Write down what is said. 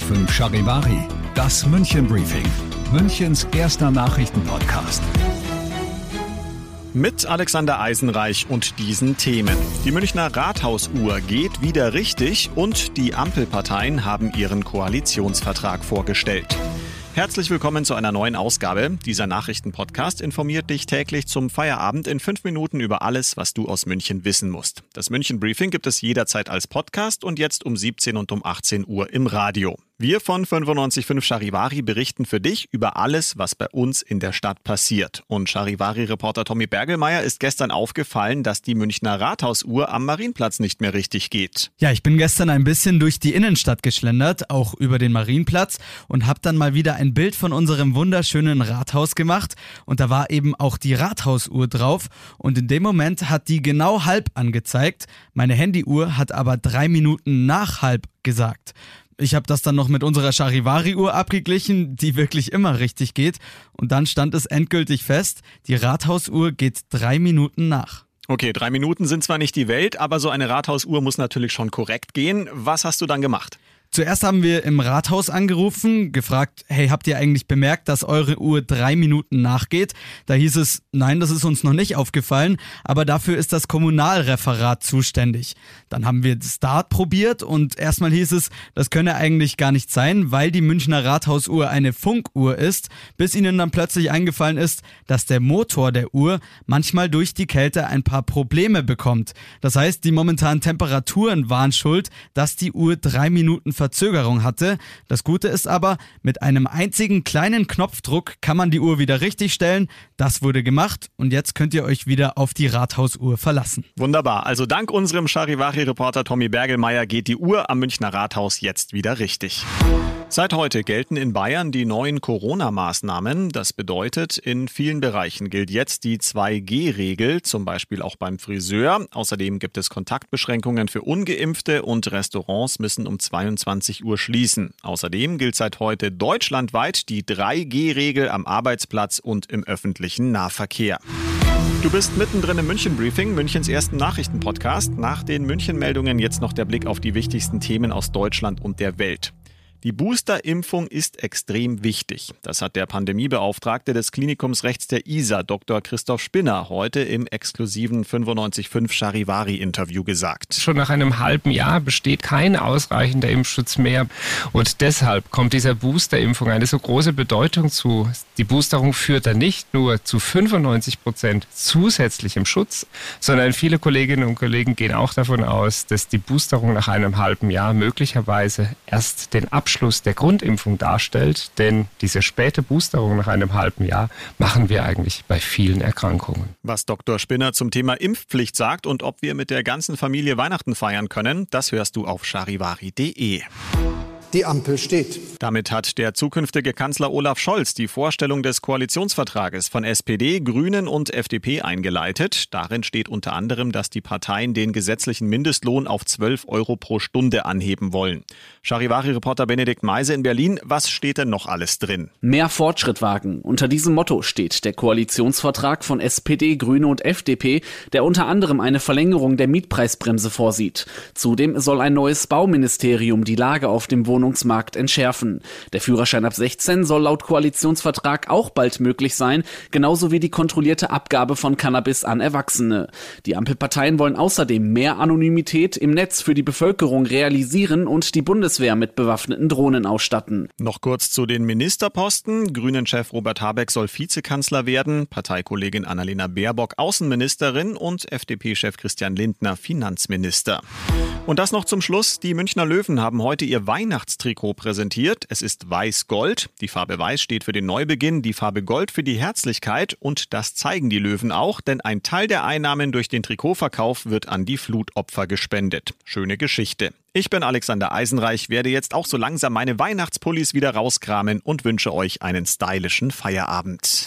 Fünf Charivari, das München Briefing, Münchens erster Nachrichtenpodcast. Mit Alexander Eisenreich und diesen Themen. Die Münchner Rathausuhr geht wieder richtig und die Ampelparteien haben ihren Koalitionsvertrag vorgestellt. Herzlich willkommen zu einer neuen Ausgabe. Dieser Nachrichtenpodcast informiert dich täglich zum Feierabend in fünf Minuten über alles, was du aus München wissen musst. Das München Briefing gibt es jederzeit als Podcast und jetzt um 17 und um 18 Uhr im Radio. Wir von 955 Charivari berichten für dich über alles, was bei uns in der Stadt passiert. Und Charivari-Reporter Tommy Bergelmeier ist gestern aufgefallen, dass die Münchner Rathausuhr am Marienplatz nicht mehr richtig geht. Ja, ich bin gestern ein bisschen durch die Innenstadt geschlendert, auch über den Marienplatz und habe dann mal wieder ein Bild von unserem wunderschönen Rathaus gemacht. Und da war eben auch die Rathausuhr drauf. Und in dem Moment hat die genau halb angezeigt. Meine Handyuhr hat aber drei Minuten nach halb gesagt. Ich habe das dann noch mit unserer Charivari-Uhr abgeglichen, die wirklich immer richtig geht. Und dann stand es endgültig fest, die Rathausuhr geht drei Minuten nach. Okay, drei Minuten sind zwar nicht die Welt, aber so eine Rathausuhr muss natürlich schon korrekt gehen. Was hast du dann gemacht? Zuerst haben wir im Rathaus angerufen, gefragt, hey, habt ihr eigentlich bemerkt, dass eure Uhr drei Minuten nachgeht? Da hieß es, nein, das ist uns noch nicht aufgefallen, aber dafür ist das Kommunalreferat zuständig. Dann haben wir Start probiert und erstmal hieß es, das könne eigentlich gar nicht sein, weil die Münchner Rathausuhr eine Funkuhr ist, bis ihnen dann plötzlich eingefallen ist, dass der Motor der Uhr manchmal durch die Kälte ein paar Probleme bekommt. Das heißt, die momentanen Temperaturen waren schuld, dass die Uhr drei Minuten Verzögerung hatte. Das Gute ist aber, mit einem einzigen kleinen Knopfdruck kann man die Uhr wieder richtig stellen. Das wurde gemacht und jetzt könnt ihr euch wieder auf die Rathausuhr verlassen. Wunderbar. Also dank unserem Charivari-Reporter Tommy Bergelmeier geht die Uhr am Münchner Rathaus jetzt wieder richtig. Seit heute gelten in Bayern die neuen Corona-Maßnahmen. Das bedeutet, in vielen Bereichen gilt jetzt die 2G-Regel, zum Beispiel auch beim Friseur. Außerdem gibt es Kontaktbeschränkungen für ungeimpfte und Restaurants müssen um 22 Uhr schließen. Außerdem gilt seit heute deutschlandweit die 3G-Regel am Arbeitsplatz und im öffentlichen Nahverkehr. Du bist mittendrin im München Briefing, Münchens ersten Nachrichtenpodcast. Nach den München Meldungen jetzt noch der Blick auf die wichtigsten Themen aus Deutschland und der Welt. Die Boosterimpfung ist extrem wichtig. Das hat der Pandemiebeauftragte des Klinikums rechts der ISA, Dr. Christoph Spinner, heute im exklusiven 955 Charivari-Interview gesagt. Schon nach einem halben Jahr besteht kein ausreichender Impfschutz mehr. Und deshalb kommt dieser Boosterimpfung eine so große Bedeutung zu. Die Boosterung führt dann nicht nur zu 95 Prozent zusätzlichem Schutz, sondern viele Kolleginnen und Kollegen gehen auch davon aus, dass die Boosterung nach einem halben Jahr möglicherweise erst den Abschluss Abschluss der Grundimpfung darstellt, denn diese späte Boosterung nach einem halben Jahr machen wir eigentlich bei vielen Erkrankungen. Was Dr. Spinner zum Thema Impfpflicht sagt und ob wir mit der ganzen Familie Weihnachten feiern können, das hörst du auf charivari.de. Die Ampel steht. Damit hat der zukünftige Kanzler Olaf Scholz die Vorstellung des Koalitionsvertrages von SPD, Grünen und FDP eingeleitet. Darin steht unter anderem, dass die Parteien den gesetzlichen Mindestlohn auf 12 Euro pro Stunde anheben wollen. Charivari-Reporter Benedikt Meise in Berlin, was steht denn noch alles drin? Mehr Fortschritt wagen. Unter diesem Motto steht der Koalitionsvertrag von SPD, Grüne und FDP, der unter anderem eine Verlängerung der Mietpreisbremse vorsieht. Zudem soll ein neues Bauministerium die Lage auf dem Wohn Wohnungsmarkt entschärfen. Der Führerschein ab 16 soll laut Koalitionsvertrag auch bald möglich sein, genauso wie die kontrollierte Abgabe von Cannabis an Erwachsene. Die Ampelparteien wollen außerdem mehr Anonymität im Netz für die Bevölkerung realisieren und die Bundeswehr mit bewaffneten Drohnen ausstatten. Noch kurz zu den Ministerposten. Grünen-Chef Robert Habeck soll Vizekanzler werden, Parteikollegin Annalena Baerbock Außenministerin und FDP-Chef Christian Lindner Finanzminister. Und das noch zum Schluss. Die Münchner Löwen haben heute ihr Weihnachts Weihnachtstrikot präsentiert. Es ist weiß-gold. Die Farbe weiß steht für den Neubeginn, die Farbe Gold für die Herzlichkeit und das zeigen die Löwen auch, denn ein Teil der Einnahmen durch den Trikotverkauf wird an die Flutopfer gespendet. Schöne Geschichte. Ich bin Alexander Eisenreich, werde jetzt auch so langsam meine Weihnachtspullis wieder rauskramen und wünsche euch einen stylischen Feierabend.